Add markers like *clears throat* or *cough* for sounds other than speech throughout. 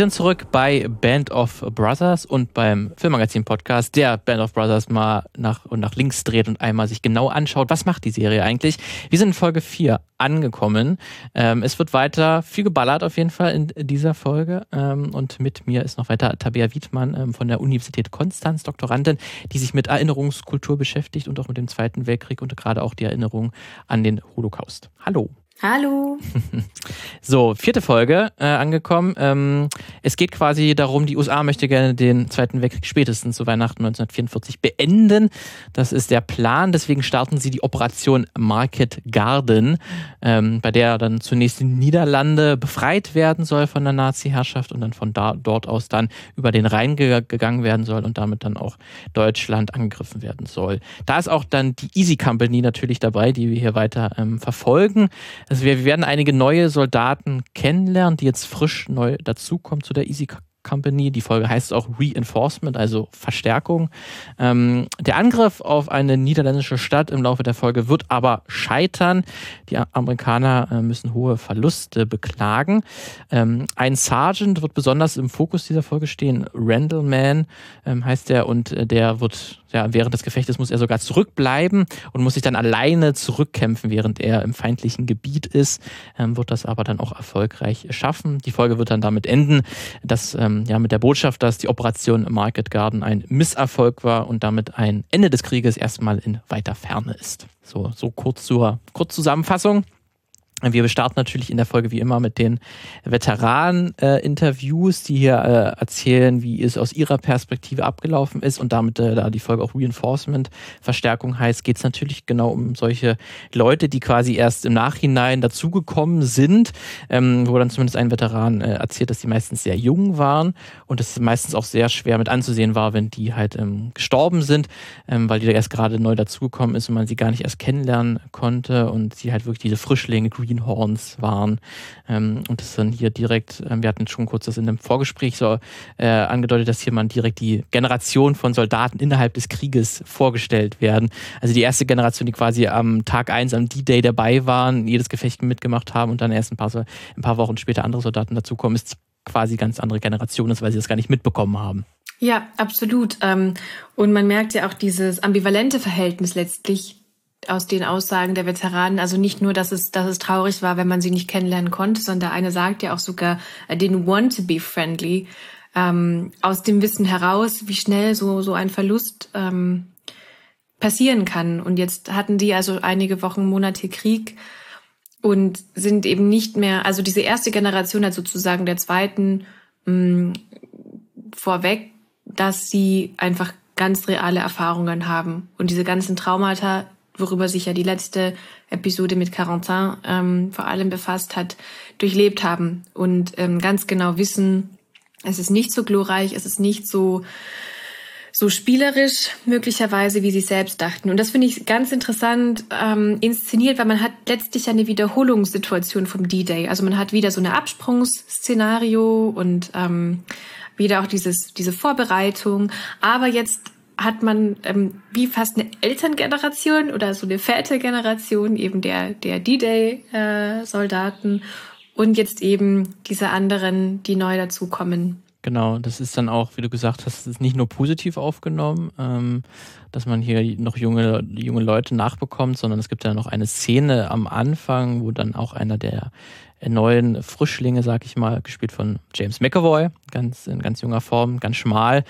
Sind zurück bei Band of Brothers und beim Filmmagazin-Podcast, der Band of Brothers mal nach und nach links dreht und einmal sich genau anschaut, was macht die Serie eigentlich. Wir sind in Folge 4 angekommen. Ähm, es wird weiter viel geballert auf jeden Fall in dieser Folge. Ähm, und mit mir ist noch weiter Tabea Wiedmann ähm, von der Universität Konstanz, Doktorandin, die sich mit Erinnerungskultur beschäftigt und auch mit dem Zweiten Weltkrieg und gerade auch die Erinnerung an den Holocaust. Hallo. Hallo. *laughs* So, vierte Folge äh, angekommen. Ähm, es geht quasi darum, die USA möchte gerne den Zweiten Weltkrieg spätestens zu Weihnachten 1944 beenden. Das ist der Plan. Deswegen starten sie die Operation Market Garden, ähm, bei der dann zunächst die Niederlande befreit werden soll von der Nazi-Herrschaft und dann von da, dort aus dann über den Rhein ge gegangen werden soll und damit dann auch Deutschland angegriffen werden soll. Da ist auch dann die Easy Company natürlich dabei, die wir hier weiter ähm, verfolgen. Also wir, wir werden einige neue Soldaten kennenlernen, die jetzt frisch neu dazukommen zu der Easy Company. Die Folge heißt auch Reinforcement, also Verstärkung. Ähm, der Angriff auf eine niederländische Stadt im Laufe der Folge wird aber scheitern. Die Amerikaner äh, müssen hohe Verluste beklagen. Ähm, ein Sergeant wird besonders im Fokus dieser Folge stehen. Randall Man ähm, heißt er und äh, der wird ja, während des Gefechtes muss er sogar zurückbleiben und muss sich dann alleine zurückkämpfen, während er im feindlichen Gebiet ist, ähm, wird das aber dann auch erfolgreich schaffen. Die Folge wird dann damit enden, dass ähm, ja, mit der Botschaft, dass die Operation Market Garden ein Misserfolg war und damit ein Ende des Krieges erstmal in weiter Ferne ist. So, so kurz zur Kurzzusammenfassung. Wir starten natürlich in der Folge wie immer mit den Veteranen-Interviews, die hier äh, erzählen, wie es aus ihrer Perspektive abgelaufen ist und damit, äh, da die Folge auch Reinforcement, Verstärkung heißt, geht es natürlich genau um solche Leute, die quasi erst im Nachhinein dazugekommen sind, ähm, wo dann zumindest ein Veteran äh, erzählt, dass die meistens sehr jung waren und es meistens auch sehr schwer mit anzusehen war, wenn die halt ähm, gestorben sind, ähm, weil die da erst gerade neu dazugekommen ist und man sie gar nicht erst kennenlernen konnte und sie halt wirklich diese Frischlinge, Greenhorns waren. Ähm, und das dann hier direkt, ähm, wir hatten schon kurz das in dem Vorgespräch so äh, angedeutet, dass hier man direkt die Generation von Soldaten innerhalb des Krieges vorgestellt werden. Also die erste Generation, die quasi am Tag eins am D-Day dabei waren, jedes Gefecht mitgemacht haben und dann erst ein paar, ein paar Wochen später andere Soldaten dazukommen, ist quasi ganz andere Generation ist, weil sie das gar nicht mitbekommen haben. Ja, absolut. Ähm, und man merkt ja auch dieses ambivalente Verhältnis letztlich aus den Aussagen der Veteranen, also nicht nur, dass es, dass es traurig war, wenn man sie nicht kennenlernen konnte, sondern der eine sagt ja auch sogar, I didn't want to be friendly, ähm, aus dem Wissen heraus, wie schnell so, so ein Verlust ähm, passieren kann. Und jetzt hatten die also einige Wochen, Monate Krieg und sind eben nicht mehr, also diese erste Generation hat sozusagen der zweiten mh, mm, vorweg, dass sie einfach ganz reale Erfahrungen haben. Und diese ganzen Traumata worüber sich ja die letzte Episode mit Carentin ähm, vor allem befasst hat, durchlebt haben und ähm, ganz genau wissen, es ist nicht so glorreich, es ist nicht so so spielerisch möglicherweise, wie sie selbst dachten. Und das finde ich ganz interessant ähm, inszeniert, weil man hat letztlich eine Wiederholungssituation vom D-Day. Also man hat wieder so eine Absprungsszenario und ähm, wieder auch dieses, diese Vorbereitung, aber jetzt hat man ähm, wie fast eine Elterngeneration oder so eine Vätergeneration eben der, der D-Day-Soldaten äh, und jetzt eben diese anderen, die neu dazukommen. Genau, das ist dann auch, wie du gesagt hast, ist nicht nur positiv aufgenommen, ähm, dass man hier noch junge, junge Leute nachbekommt, sondern es gibt ja noch eine Szene am Anfang, wo dann auch einer der neuen Frischlinge, sag ich mal, gespielt von James McAvoy, ganz in ganz junger Form, ganz schmal,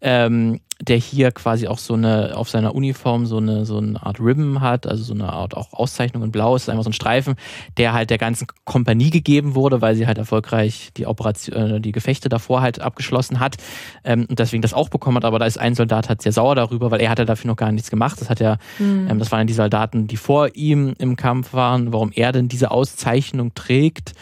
ähm, der hier quasi auch so eine, auf seiner Uniform so eine, so eine Art Ribbon hat, also so eine Art auch Auszeichnung in Blau, ist einfach so ein Streifen, der halt der ganzen Kompanie gegeben wurde, weil sie halt erfolgreich die Operation, äh, die Gefechte davor halt abgeschlossen hat ähm, und deswegen das auch bekommen hat, aber da ist ein Soldat halt sehr sauer darüber, weil er hatte dafür noch gar nichts gemacht. Das hat ja, mhm. ähm, das waren die Soldaten, die vor ihm im Kampf waren, warum er denn diese Auszeichnung trägt.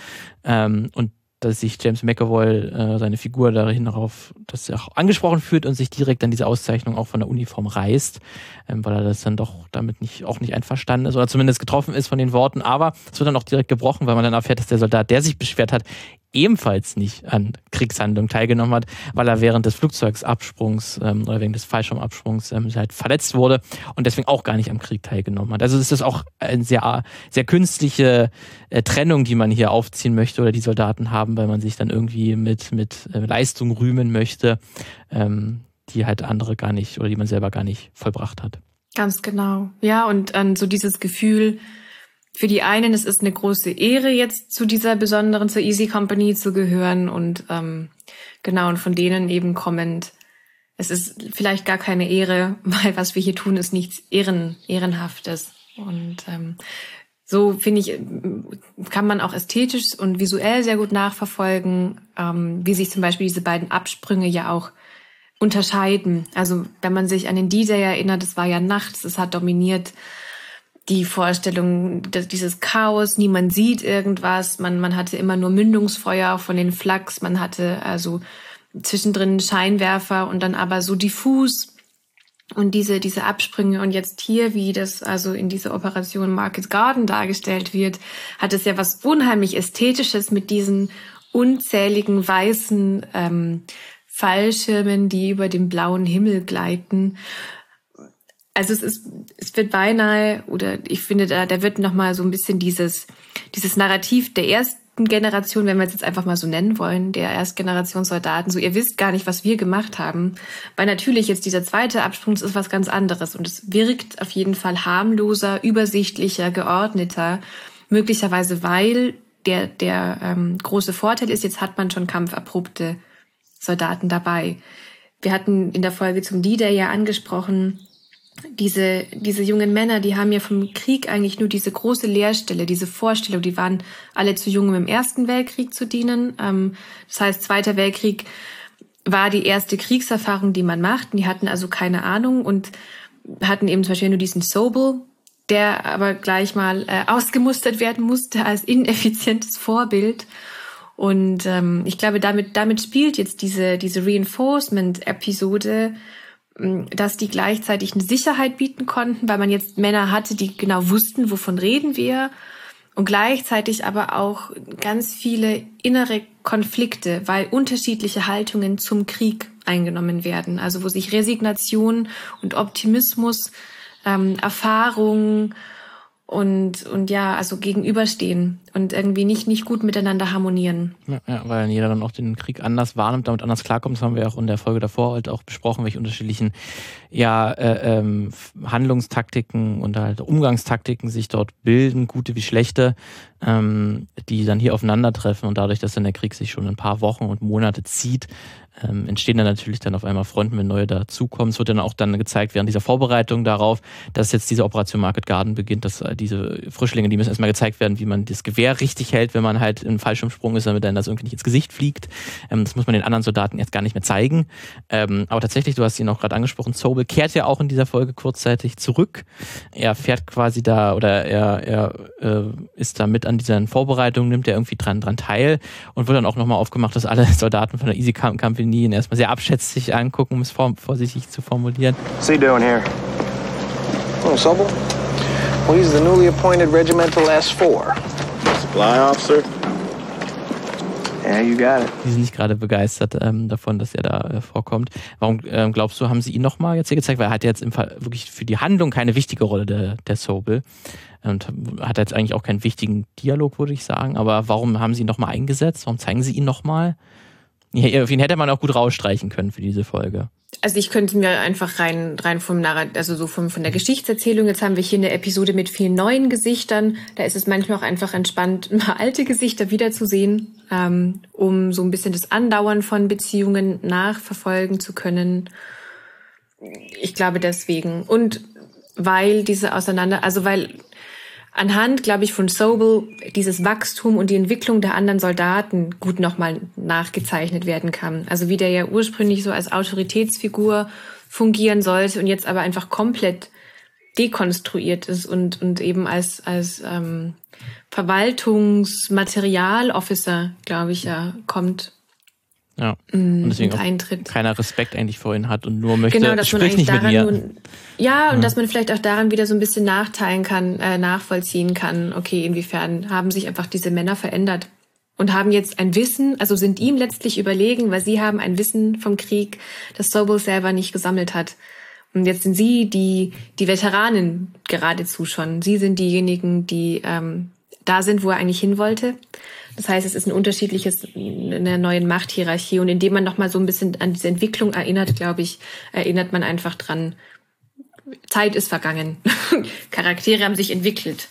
Ähm, und dass sich James McAvoy, äh, seine Figur dahin darauf, dass er auch angesprochen fühlt und sich direkt an diese Auszeichnung auch von der Uniform reißt, ähm, weil er das dann doch damit nicht, auch nicht einverstanden ist oder zumindest getroffen ist von den Worten. Aber es wird dann auch direkt gebrochen, weil man dann erfährt, dass der Soldat, der sich beschwert hat, ebenfalls nicht an Kriegshandlungen teilgenommen hat, weil er während des Flugzeugabsprungs ähm, oder wegen des Fallschirmabsprungs ähm, halt verletzt wurde und deswegen auch gar nicht am Krieg teilgenommen hat. Also es ist auch eine sehr, sehr künstliche äh, Trennung, die man hier aufziehen möchte oder die Soldaten haben, weil man sich dann irgendwie mit, mit äh, Leistung rühmen möchte, ähm, die halt andere gar nicht oder die man selber gar nicht vollbracht hat. Ganz genau. Ja, und ähm, so dieses Gefühl, für die einen es ist eine große Ehre, jetzt zu dieser besonderen, zur Easy Company zu gehören und ähm, genau, und von denen eben kommend, es ist vielleicht gar keine Ehre, *laughs* weil was wir hier tun, ist nichts Ehren, Ehrenhaftes. Und ähm, so finde ich, kann man auch ästhetisch und visuell sehr gut nachverfolgen, ähm, wie sich zum Beispiel diese beiden Absprünge ja auch unterscheiden. Also wenn man sich an den D-Day erinnert, es war ja nachts, es hat dominiert die Vorstellung, dieses Chaos, niemand sieht irgendwas, man, man hatte immer nur Mündungsfeuer von den Flaks, man hatte also zwischendrin Scheinwerfer und dann aber so diffus und diese, diese Absprünge und jetzt hier, wie das also in dieser Operation Market Garden dargestellt wird, hat es ja was unheimlich Ästhetisches mit diesen unzähligen weißen ähm, Fallschirmen, die über dem blauen Himmel gleiten. Also es ist, es wird beinahe, oder ich finde, da, da wird nochmal so ein bisschen dieses, dieses Narrativ der ersten Generation, wenn wir es jetzt einfach mal so nennen wollen, der Erstgeneration Soldaten, so ihr wisst gar nicht, was wir gemacht haben. Weil natürlich jetzt dieser zweite Absprung, das ist was ganz anderes und es wirkt auf jeden Fall harmloser, übersichtlicher, geordneter, möglicherweise weil der, der ähm, große Vorteil ist, jetzt hat man schon kampferprobte Soldaten dabei. Wir hatten in der Folge zum D-Day ja angesprochen, diese, diese jungen Männer, die haben ja vom Krieg eigentlich nur diese große Leerstelle, diese Vorstellung, die waren alle zu jung, um im Ersten Weltkrieg zu dienen. Ähm, das heißt, Zweiter Weltkrieg war die erste Kriegserfahrung, die man macht. Die hatten also keine Ahnung und hatten eben zum Beispiel nur diesen Sobel, der aber gleich mal äh, ausgemustert werden musste als ineffizientes Vorbild. Und ähm, ich glaube, damit, damit spielt jetzt diese, diese Reinforcement-Episode, dass die gleichzeitig eine Sicherheit bieten konnten, weil man jetzt Männer hatte, die genau wussten, wovon reden wir. Und gleichzeitig aber auch ganz viele innere Konflikte, weil unterschiedliche Haltungen zum Krieg eingenommen werden. Also wo sich Resignation und Optimismus, ähm, Erfahrung und, und ja, also gegenüberstehen und irgendwie nicht, nicht gut miteinander harmonieren. Ja, ja, weil jeder dann auch den Krieg anders wahrnimmt, damit anders klarkommt. Das haben wir auch in der Folge davor halt auch besprochen, welche unterschiedlichen ja, äh, ähm, Handlungstaktiken und halt Umgangstaktiken sich dort bilden, gute wie schlechte, ähm, die dann hier aufeinandertreffen und dadurch, dass dann der Krieg sich schon ein paar Wochen und Monate zieht, ähm, entstehen dann natürlich dann auf einmal Fronten, wenn neue dazukommen. Es wird dann auch dann gezeigt während dieser Vorbereitung darauf, dass jetzt diese Operation Market Garden beginnt, dass äh, diese Frischlinge, die müssen erstmal gezeigt werden, wie man das Gewehr richtig hält, wenn man halt im Fallschirmsprung ist, damit dann das irgendwie nicht ins Gesicht fliegt. Ähm, das muss man den anderen Soldaten jetzt gar nicht mehr zeigen. Ähm, aber tatsächlich, du hast ihn auch gerade angesprochen, Sobel kehrt ja auch in dieser Folge kurzzeitig zurück. Er fährt quasi da oder er, er äh, ist da mit an diesen Vorbereitungen, nimmt er irgendwie dran, dran teil und wird dann auch nochmal aufgemacht, dass alle *laughs* Soldaten von der Easy Company ihn erstmal sehr abschätzig angucken, um es vorsichtig zu formulieren. What's he doing here? Oh, Sobel? Well, he's the newly appointed Regimental S4. Supply officer? Yeah, you got it. Die sind nicht gerade begeistert ähm, davon, dass er da äh, vorkommt. Warum ähm, glaubst du, haben sie ihn nochmal jetzt hier gezeigt? Weil er hat jetzt im Fall wirklich für die Handlung keine wichtige Rolle, der, der Sobel. Und hat jetzt eigentlich auch keinen wichtigen Dialog, würde ich sagen. Aber warum haben sie ihn nochmal eingesetzt? Warum zeigen sie ihn nochmal? Ja, auf ihn hätte man auch gut rausstreichen können für diese Folge. Also ich könnte mir einfach rein, rein vom Narrat also so vom, von der Geschichtserzählung, jetzt haben wir hier eine Episode mit vielen neuen Gesichtern. Da ist es manchmal auch einfach entspannt, *laughs* mal alte Gesichter wiederzusehen, ähm, um so ein bisschen das Andauern von Beziehungen nachverfolgen zu können. Ich glaube deswegen. Und weil diese Auseinander, also weil anhand, glaube ich, von Sobel dieses Wachstum und die Entwicklung der anderen Soldaten gut nochmal nachgezeichnet werden kann. Also wie der ja ursprünglich so als Autoritätsfigur fungieren sollte und jetzt aber einfach komplett dekonstruiert ist und, und eben als, als ähm, Verwaltungsmaterialofficer, glaube ich, ja, kommt. Ja. Mm, und deswegen auch Eintritt. keiner Respekt eigentlich vor ihnen hat und nur möchte, genau, dass man eigentlich daran nun, ja, und ja. dass man vielleicht auch daran wieder so ein bisschen nachteilen kann, äh, nachvollziehen kann, okay, inwiefern haben sich einfach diese Männer verändert und haben jetzt ein Wissen, also sind ihm letztlich überlegen, weil sie haben ein Wissen vom Krieg, das Sobel selber nicht gesammelt hat. Und jetzt sind sie die, die Veteranen geradezu schon. Sie sind diejenigen, die ähm, da sind, wo er eigentlich hin wollte. Das heißt, es ist ein unterschiedliches, eine neue Machthierarchie. Und indem man nochmal so ein bisschen an diese Entwicklung erinnert, glaube ich, erinnert man einfach dran, Zeit ist vergangen. *laughs* Charaktere haben sich entwickelt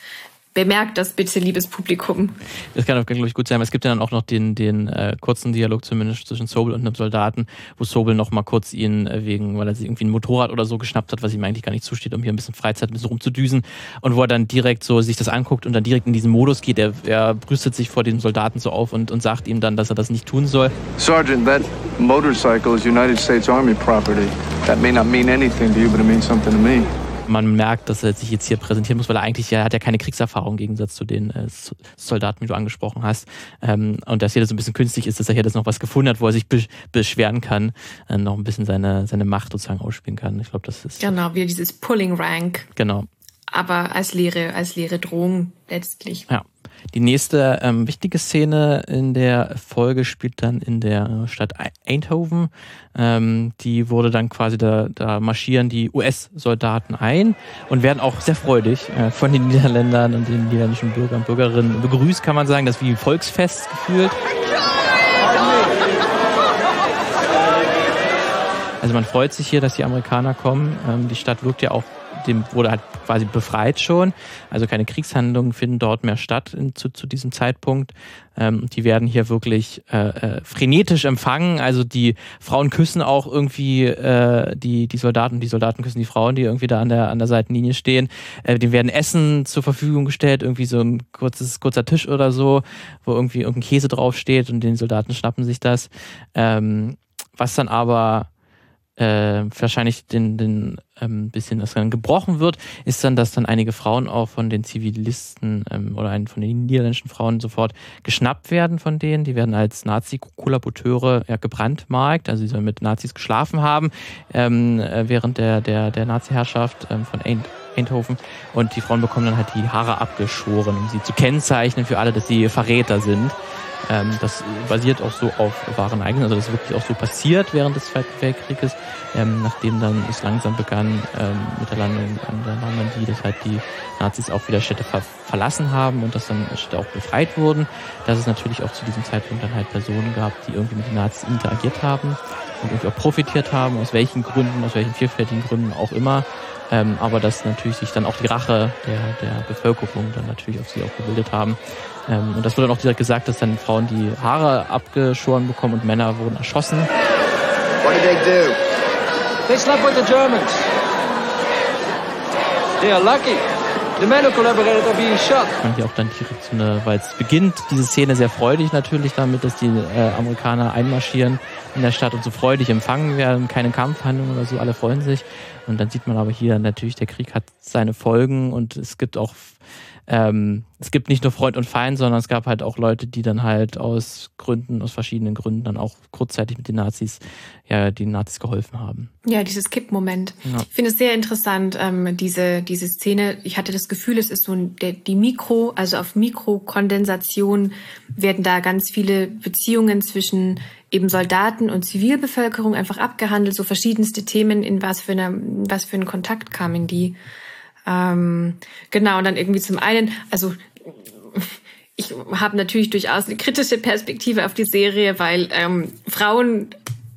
bemerkt das bitte, liebes Publikum. Das kann auch, glaube ich, gut sein. Es gibt ja dann auch noch den, den äh, kurzen Dialog zumindest zwischen Sobel und einem Soldaten, wo Sobel noch mal kurz ihn äh, wegen, weil er sich irgendwie ein Motorrad oder so geschnappt hat, was ihm eigentlich gar nicht zusteht, um hier ein bisschen Freizeit ein bisschen rumzudüsen und wo er dann direkt so sich das anguckt und dann direkt in diesen Modus geht. Er, er brüstet sich vor dem Soldaten so auf und, und sagt ihm dann, dass er das nicht tun soll. Sergeant, that motorcycle is United States Army property. That may not mean anything to you, but it means something to me man merkt, dass er sich jetzt hier präsentieren muss, weil er eigentlich ja hat ja keine Kriegserfahrung im Gegensatz zu den äh, Soldaten, wie du angesprochen hast. Ähm, und dass hier das ein bisschen künstlich ist, dass er hier das noch was gefunden hat, wo er sich be beschweren kann, äh, noch ein bisschen seine, seine Macht sozusagen ausspielen kann. Ich glaube, das ist. Genau, wie dieses Pulling Rank. Genau. Aber als leere, als leere Drohung letztlich. Ja. Die nächste ähm, wichtige Szene in der Folge spielt dann in der Stadt Eindhoven. Ähm, die wurde dann quasi, da, da marschieren die US-Soldaten ein und werden auch sehr freudig äh, von den Niederländern und den niederländischen Bürgern und Bürgerinnen begrüßt, kann man sagen. Das ist wie ein Volksfest gefühlt. Also man freut sich hier, dass die Amerikaner kommen. Ähm, die Stadt wirkt ja auch dem wurde halt quasi befreit schon. Also keine Kriegshandlungen finden dort mehr statt in, zu, zu diesem Zeitpunkt. Ähm, die werden hier wirklich äh, äh, frenetisch empfangen. Also die Frauen küssen auch irgendwie äh, die, die Soldaten, die Soldaten küssen die Frauen, die irgendwie da an der, an der Seitenlinie stehen. Äh, die werden Essen zur Verfügung gestellt, irgendwie so ein kurzes, kurzer Tisch oder so, wo irgendwie irgendein Käse draufsteht und den Soldaten schnappen sich das. Ähm, was dann aber äh, wahrscheinlich den, den ähm, bisschen das dann gebrochen wird, ist dann, dass dann einige Frauen auch von den Zivilisten ähm, oder einen von den niederländischen Frauen sofort geschnappt werden von denen. Die werden als Nazi-Kollaboteure ja, gebrandmarkt, also sie sollen mit Nazis geschlafen haben ähm, äh, während der, der, der Nazi-Herrschaft ähm, von Eindhoven. Und die Frauen bekommen dann halt die Haare abgeschoren, um sie zu kennzeichnen für alle, dass sie Verräter sind. Ähm, das basiert auch so auf wahren Ereignissen, also das ist wirklich auch so passiert während des Zweiten Weltkrieges, ähm, nachdem dann es langsam begann ähm, mit der Landung an der Normandie, dass halt die Nazis auch wieder Städte ver verlassen haben und dass dann Städte auch befreit wurden, dass es natürlich auch zu diesem Zeitpunkt dann halt Personen gab, die irgendwie mit den Nazis interagiert haben und irgendwie auch profitiert haben, aus welchen Gründen, aus welchen vielfältigen Gründen auch immer. Ähm, aber dass natürlich sich dann auch die Rache der, der Bevölkerung dann natürlich auf sie auch gebildet haben. Ähm, und das wurde dann auch direkt gesagt, dass dann Frauen die Haare abgeschoren bekommen und Männer wurden erschossen. What did they do? They slept with the Germans. They are lucky. The men who collaborated are being shot. Und hier auch dann direkt so eine, weil es beginnt diese Szene sehr freudig natürlich damit, dass die äh, Amerikaner einmarschieren in der Stadt und so freudig empfangen werden, keine Kampfhandlungen oder so, alle freuen sich. Und dann sieht man aber hier natürlich, der Krieg hat seine Folgen und es gibt auch ähm, es gibt nicht nur Freund und Feind, sondern es gab halt auch Leute, die dann halt aus Gründen, aus verschiedenen Gründen dann auch kurzzeitig mit den Nazis, ja, den Nazis geholfen haben. Ja, dieses Kippmoment. Ja. Ich finde es sehr interessant, ähm, diese, diese Szene. Ich hatte das Gefühl, es ist so ein, der, die Mikro, also auf Mikrokondensation werden da ganz viele Beziehungen zwischen eben Soldaten und Zivilbevölkerung einfach abgehandelt, so verschiedenste Themen, in was für, eine, was für einen Kontakt kamen die. Ähm, genau, und dann irgendwie zum einen, also ich habe natürlich durchaus eine kritische Perspektive auf die Serie, weil ähm, Frauen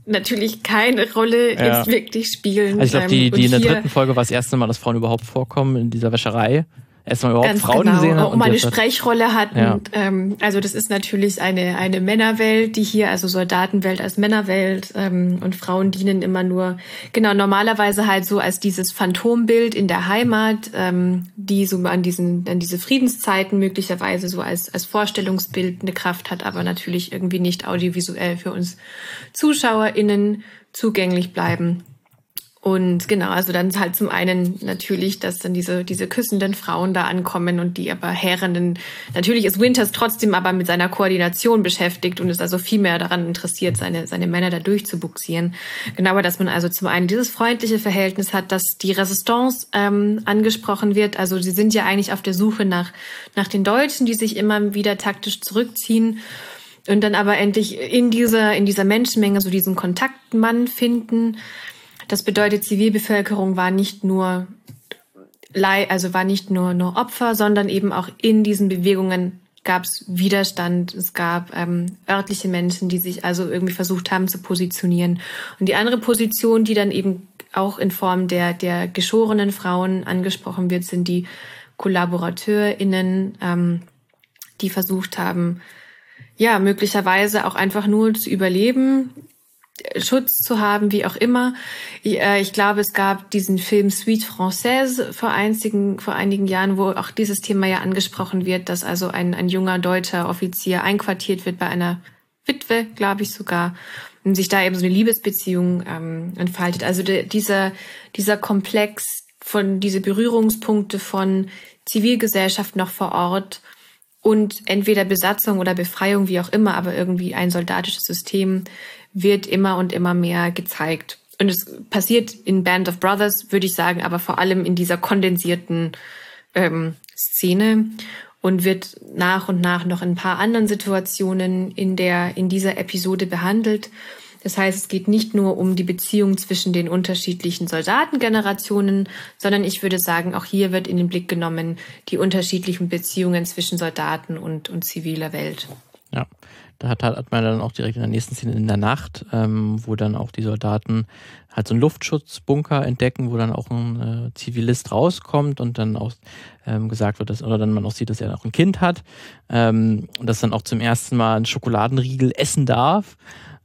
natürlich keine Rolle ja. jetzt wirklich spielen. Also ich glaube, die, die in der dritten Folge war das erste Mal, dass Frauen überhaupt vorkommen in dieser Wäscherei erstmal überhaupt Ganz Frauen genau. gesehen hat. Und eine Sprechrolle hatten. Ja. Ähm, also das ist natürlich eine, eine Männerwelt, die hier, also Soldatenwelt als Männerwelt ähm, und Frauen dienen immer nur, genau, normalerweise halt so als dieses Phantombild in der Heimat, ähm, die so an diesen, an diese Friedenszeiten möglicherweise so als, als Vorstellungsbild eine Kraft hat, aber natürlich irgendwie nicht audiovisuell für uns ZuschauerInnen zugänglich bleiben. Und genau, also dann halt zum einen natürlich, dass dann diese, diese küssenden Frauen da ankommen und die aber Herrenden, natürlich ist Winters trotzdem aber mit seiner Koordination beschäftigt und ist also viel mehr daran interessiert, seine, seine Männer da durchzubuxieren. Genau, aber dass man also zum einen dieses freundliche Verhältnis hat, dass die Resistance ähm, angesprochen wird. Also sie sind ja eigentlich auf der Suche nach, nach den Deutschen, die sich immer wieder taktisch zurückziehen. und dann aber endlich in dieser, in dieser Menschenmenge so diesen Kontaktmann finden. Das bedeutet, Zivilbevölkerung war nicht nur also war nicht nur, nur Opfer, sondern eben auch in diesen Bewegungen gab es Widerstand, es gab ähm, örtliche Menschen, die sich also irgendwie versucht haben zu positionieren. Und die andere Position, die dann eben auch in Form der, der geschorenen Frauen angesprochen wird, sind die KollaborateurInnen, ähm, die versucht haben, ja, möglicherweise auch einfach nur zu überleben, Schutz zu haben, wie auch immer. Ich, äh, ich, glaube, es gab diesen Film Suite Française vor einigen, vor einigen Jahren, wo auch dieses Thema ja angesprochen wird, dass also ein, ein junger deutscher Offizier einquartiert wird bei einer Witwe, glaube ich sogar, und sich da eben so eine Liebesbeziehung ähm, entfaltet. Also de, dieser, dieser Komplex von, diese Berührungspunkte von Zivilgesellschaft noch vor Ort und entweder Besatzung oder Befreiung, wie auch immer, aber irgendwie ein soldatisches System wird immer und immer mehr gezeigt. Und es passiert in Band of Brothers, würde ich sagen, aber vor allem in dieser kondensierten ähm, Szene und wird nach und nach noch in ein paar anderen Situationen in der, in dieser Episode behandelt. Das heißt, es geht nicht nur um die Beziehung zwischen den unterschiedlichen Soldatengenerationen, sondern ich würde sagen, auch hier wird in den Blick genommen die unterschiedlichen Beziehungen zwischen Soldaten und, und ziviler Welt. Ja, da hat, hat man dann auch direkt in der nächsten Szene in der Nacht, ähm, wo dann auch die Soldaten halt so einen Luftschutzbunker entdecken, wo dann auch ein äh, Zivilist rauskommt und dann auch ähm, gesagt wird, dass, oder dann man auch sieht, dass er auch ein Kind hat ähm, und dass dann auch zum ersten Mal ein Schokoladenriegel essen darf.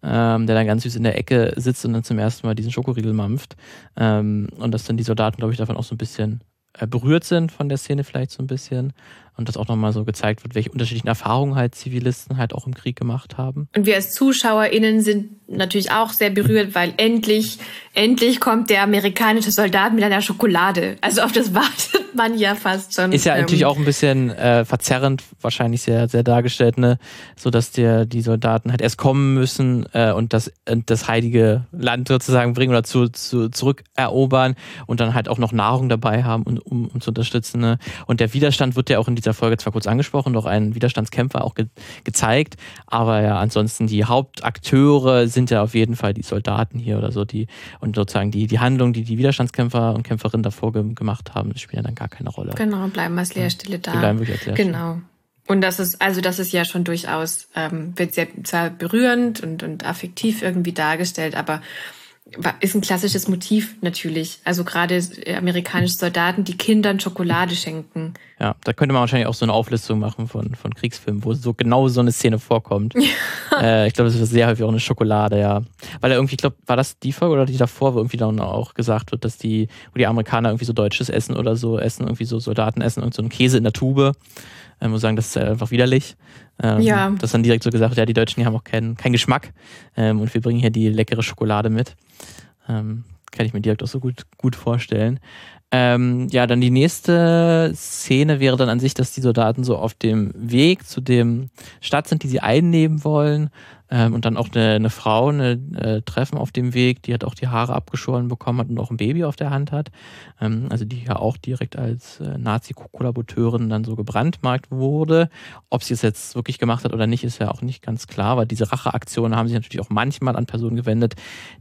Ähm, der dann ganz süß in der Ecke sitzt und dann zum ersten Mal diesen Schokoriegel mampft. Ähm, und dass dann die Soldaten, glaube ich, davon auch so ein bisschen äh, berührt sind von der Szene vielleicht so ein bisschen und dass auch nochmal so gezeigt wird, welche unterschiedlichen Erfahrungen halt Zivilisten halt auch im Krieg gemacht haben. Und wir als ZuschauerInnen sind natürlich auch sehr berührt, weil endlich, endlich kommt der amerikanische Soldat mit einer Schokolade. Also auf das *laughs* wartet man ja fast schon. Ist ja ähm, natürlich auch ein bisschen äh, verzerrend, wahrscheinlich sehr, sehr dargestellt, ne? So dass der, die Soldaten halt erst kommen müssen äh, und das, das heilige Land sozusagen bringen oder zu, zu, zurückerobern und dann halt auch noch Nahrung dabei haben, um, um, um zu unterstützen. Ne? Und der Widerstand wird ja auch in dieser Folge zwar kurz angesprochen, doch ein Widerstandskämpfer auch ge gezeigt, aber ja, ansonsten die Hauptakteure sind ja auf jeden Fall die Soldaten hier oder so, die und sozusagen die, die Handlung, die die Widerstandskämpfer und Kämpferinnen davor ge gemacht haben, spielen ja dann gar keine Rolle. Genau, bleiben als Leerstelle da. Die bleiben wirklich als Leerstelle. Genau. Und das ist, also das ist ja schon durchaus, ähm, wird sehr zwar berührend und, und affektiv irgendwie dargestellt, aber ist ein klassisches Motiv natürlich. Also gerade amerikanische Soldaten, die Kindern Schokolade schenken. Ja, da könnte man wahrscheinlich auch so eine Auflistung machen von, von Kriegsfilmen, wo so genau so eine Szene vorkommt. *laughs* äh, ich glaube, das ist sehr häufig auch eine Schokolade, ja. Weil er irgendwie, ich glaube, war das die Folge oder die davor, wo irgendwie dann auch gesagt wird, dass die, wo die Amerikaner irgendwie so deutsches Essen oder so essen, irgendwie so Soldaten essen und so einen Käse in der Tube. Ich muss sagen, das ist einfach widerlich. Ähm, ja. Dass dann direkt so gesagt wird, ja, die Deutschen, die haben auch keinen keinen Geschmack ähm, und wir bringen hier die leckere Schokolade mit. Ähm, kann ich mir direkt auch so gut, gut vorstellen. Ähm, ja, dann die nächste Szene wäre dann an sich, dass die Soldaten so auf dem Weg zu dem Stadt sind, die sie einnehmen wollen ähm, und dann auch eine, eine Frau eine, äh, treffen auf dem Weg, die hat auch die Haare abgeschoren bekommen hat und auch ein Baby auf der Hand hat. Ähm, also die ja auch direkt als äh, Nazi-Kollaborateurin dann so gebrandmarkt wurde. Ob sie es jetzt wirklich gemacht hat oder nicht, ist ja auch nicht ganz klar, weil diese Racheaktionen haben sich natürlich auch manchmal an Personen gewendet,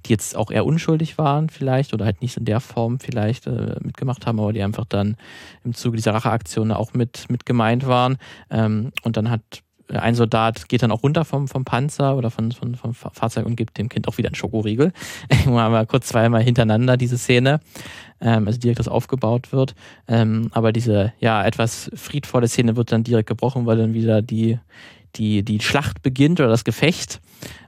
die jetzt auch eher unschuldig waren vielleicht oder halt nicht in der Form vielleicht äh, mitgemacht haben, aber die einfach dann im Zuge dieser Racheaktion auch mit, mit gemeint waren. Ähm, und dann hat ein Soldat geht dann auch runter vom, vom Panzer oder von, von, vom Fahrzeug und gibt dem Kind auch wieder einen Schokoriegel. *laughs* mal kurz zweimal hintereinander diese Szene, ähm, also direkt das aufgebaut wird. Ähm, aber diese ja etwas friedvolle Szene wird dann direkt gebrochen, weil dann wieder die, die, die Schlacht beginnt oder das Gefecht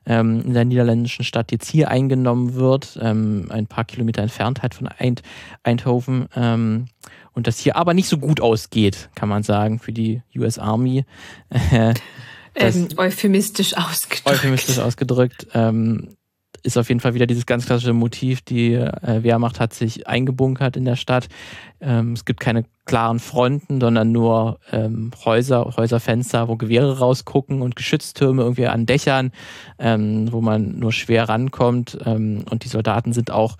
ähm, in der niederländischen Stadt jetzt hier eingenommen wird, ähm, ein paar Kilometer entfernt halt von Eind, Eindhoven. Ähm, und das hier aber nicht so gut ausgeht, kann man sagen, für die US Army. *laughs* ähm, euphemistisch ausgedrückt. Euphemistisch ausgedrückt. Ähm, ist auf jeden Fall wieder dieses ganz klassische Motiv. Die äh, Wehrmacht hat sich eingebunkert in der Stadt. Ähm, es gibt keine klaren Fronten, sondern nur ähm, Häuser, Häuserfenster, wo Gewehre rausgucken und Geschütztürme irgendwie an Dächern, ähm, wo man nur schwer rankommt. Ähm, und die Soldaten sind auch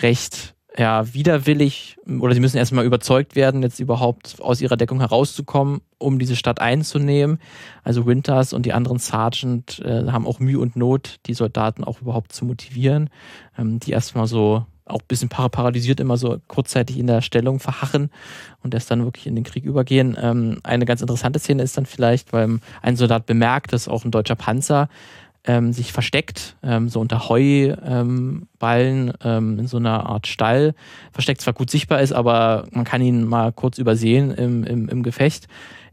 recht ja, widerwillig oder sie müssen erstmal überzeugt werden, jetzt überhaupt aus ihrer Deckung herauszukommen, um diese Stadt einzunehmen. Also Winters und die anderen Sergeant äh, haben auch Mühe und Not, die Soldaten auch überhaupt zu motivieren, ähm, die erstmal so auch ein bisschen paralysiert immer so kurzzeitig in der Stellung verharren und erst dann wirklich in den Krieg übergehen. Ähm, eine ganz interessante Szene ist dann vielleicht, weil ein Soldat bemerkt, dass auch ein deutscher Panzer ähm, sich versteckt, ähm, so unter Heuballen ähm, ähm, in so einer Art Stall. Versteckt, zwar gut sichtbar ist, aber man kann ihn mal kurz übersehen im, im, im Gefecht.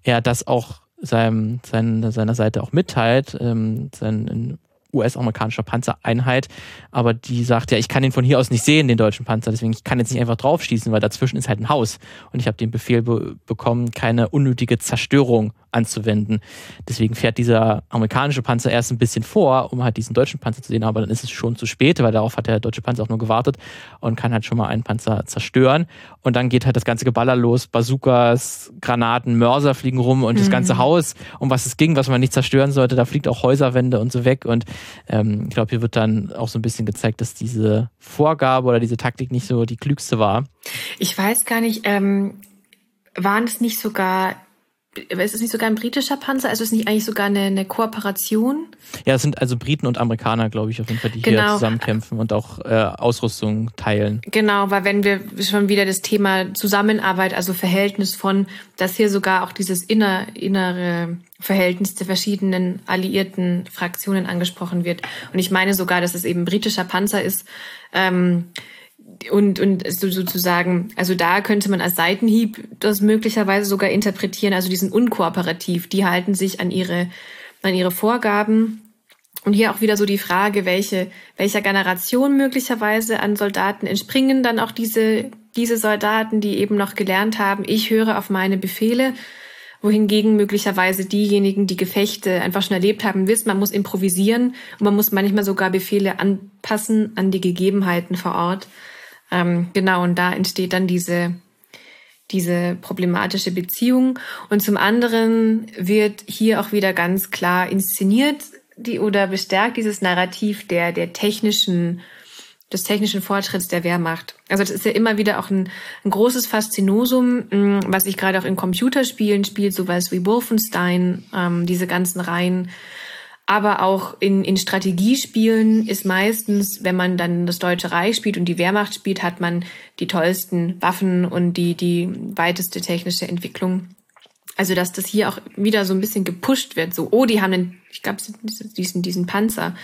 Er das auch seinem, sein, seiner Seite auch mitteilt, ähm, sein US-amerikanischer Panzereinheit, aber die sagt ja, ich kann ihn von hier aus nicht sehen, den deutschen Panzer, deswegen ich kann jetzt nicht einfach draufschießen, weil dazwischen ist halt ein Haus. Und ich habe den Befehl be bekommen, keine unnötige Zerstörung anzuwenden. Deswegen fährt dieser amerikanische Panzer erst ein bisschen vor, um halt diesen deutschen Panzer zu sehen, aber dann ist es schon zu spät, weil darauf hat der deutsche Panzer auch nur gewartet und kann halt schon mal einen Panzer zerstören. Und dann geht halt das ganze Geballer los, Bazookas, Granaten, Mörser fliegen rum und mhm. das ganze Haus, um was es ging, was man nicht zerstören sollte, da fliegt auch Häuserwände und so weg. Und ähm, ich glaube, hier wird dann auch so ein bisschen gezeigt, dass diese Vorgabe oder diese Taktik nicht so die klügste war. Ich weiß gar nicht, ähm, waren es nicht sogar ist es nicht sogar ein britischer Panzer? Also ist es nicht eigentlich sogar eine, eine Kooperation? Ja, es sind also Briten und Amerikaner, glaube ich, auf jeden Fall, die genau. hier zusammenkämpfen und auch äh, Ausrüstung teilen. Genau, weil wenn wir schon wieder das Thema Zusammenarbeit, also Verhältnis von, dass hier sogar auch dieses inner, innere Verhältnis der verschiedenen alliierten Fraktionen angesprochen wird. Und ich meine sogar, dass es eben britischer Panzer ist. Ähm, und, und so, sozusagen, also da könnte man als Seitenhieb das möglicherweise sogar interpretieren, also die sind unkooperativ, die halten sich an ihre, an ihre Vorgaben. Und hier auch wieder so die Frage, welche, welcher Generation möglicherweise an Soldaten entspringen dann auch diese, diese Soldaten, die eben noch gelernt haben, ich höre auf meine Befehle, wohingegen möglicherweise diejenigen, die Gefechte einfach schon erlebt haben, wissen, man muss improvisieren und man muss manchmal sogar Befehle anpassen an die Gegebenheiten vor Ort. Ähm, genau, und da entsteht dann diese, diese problematische Beziehung. Und zum anderen wird hier auch wieder ganz klar inszeniert die, oder bestärkt dieses Narrativ der, der technischen, des technischen Fortschritts der Wehrmacht. Also das ist ja immer wieder auch ein, ein großes Faszinosum, mm, was sich gerade auch in Computerspielen spielt, sowas wie Wolfenstein, ähm, diese ganzen Reihen aber auch in, in Strategiespielen ist meistens, wenn man dann das Deutsche Reich spielt und die Wehrmacht spielt, hat man die tollsten Waffen und die, die weiteste technische Entwicklung. Also, dass das hier auch wieder so ein bisschen gepusht wird. So, oh, die haben einen, ich glaube, diesen, diesen Panzer.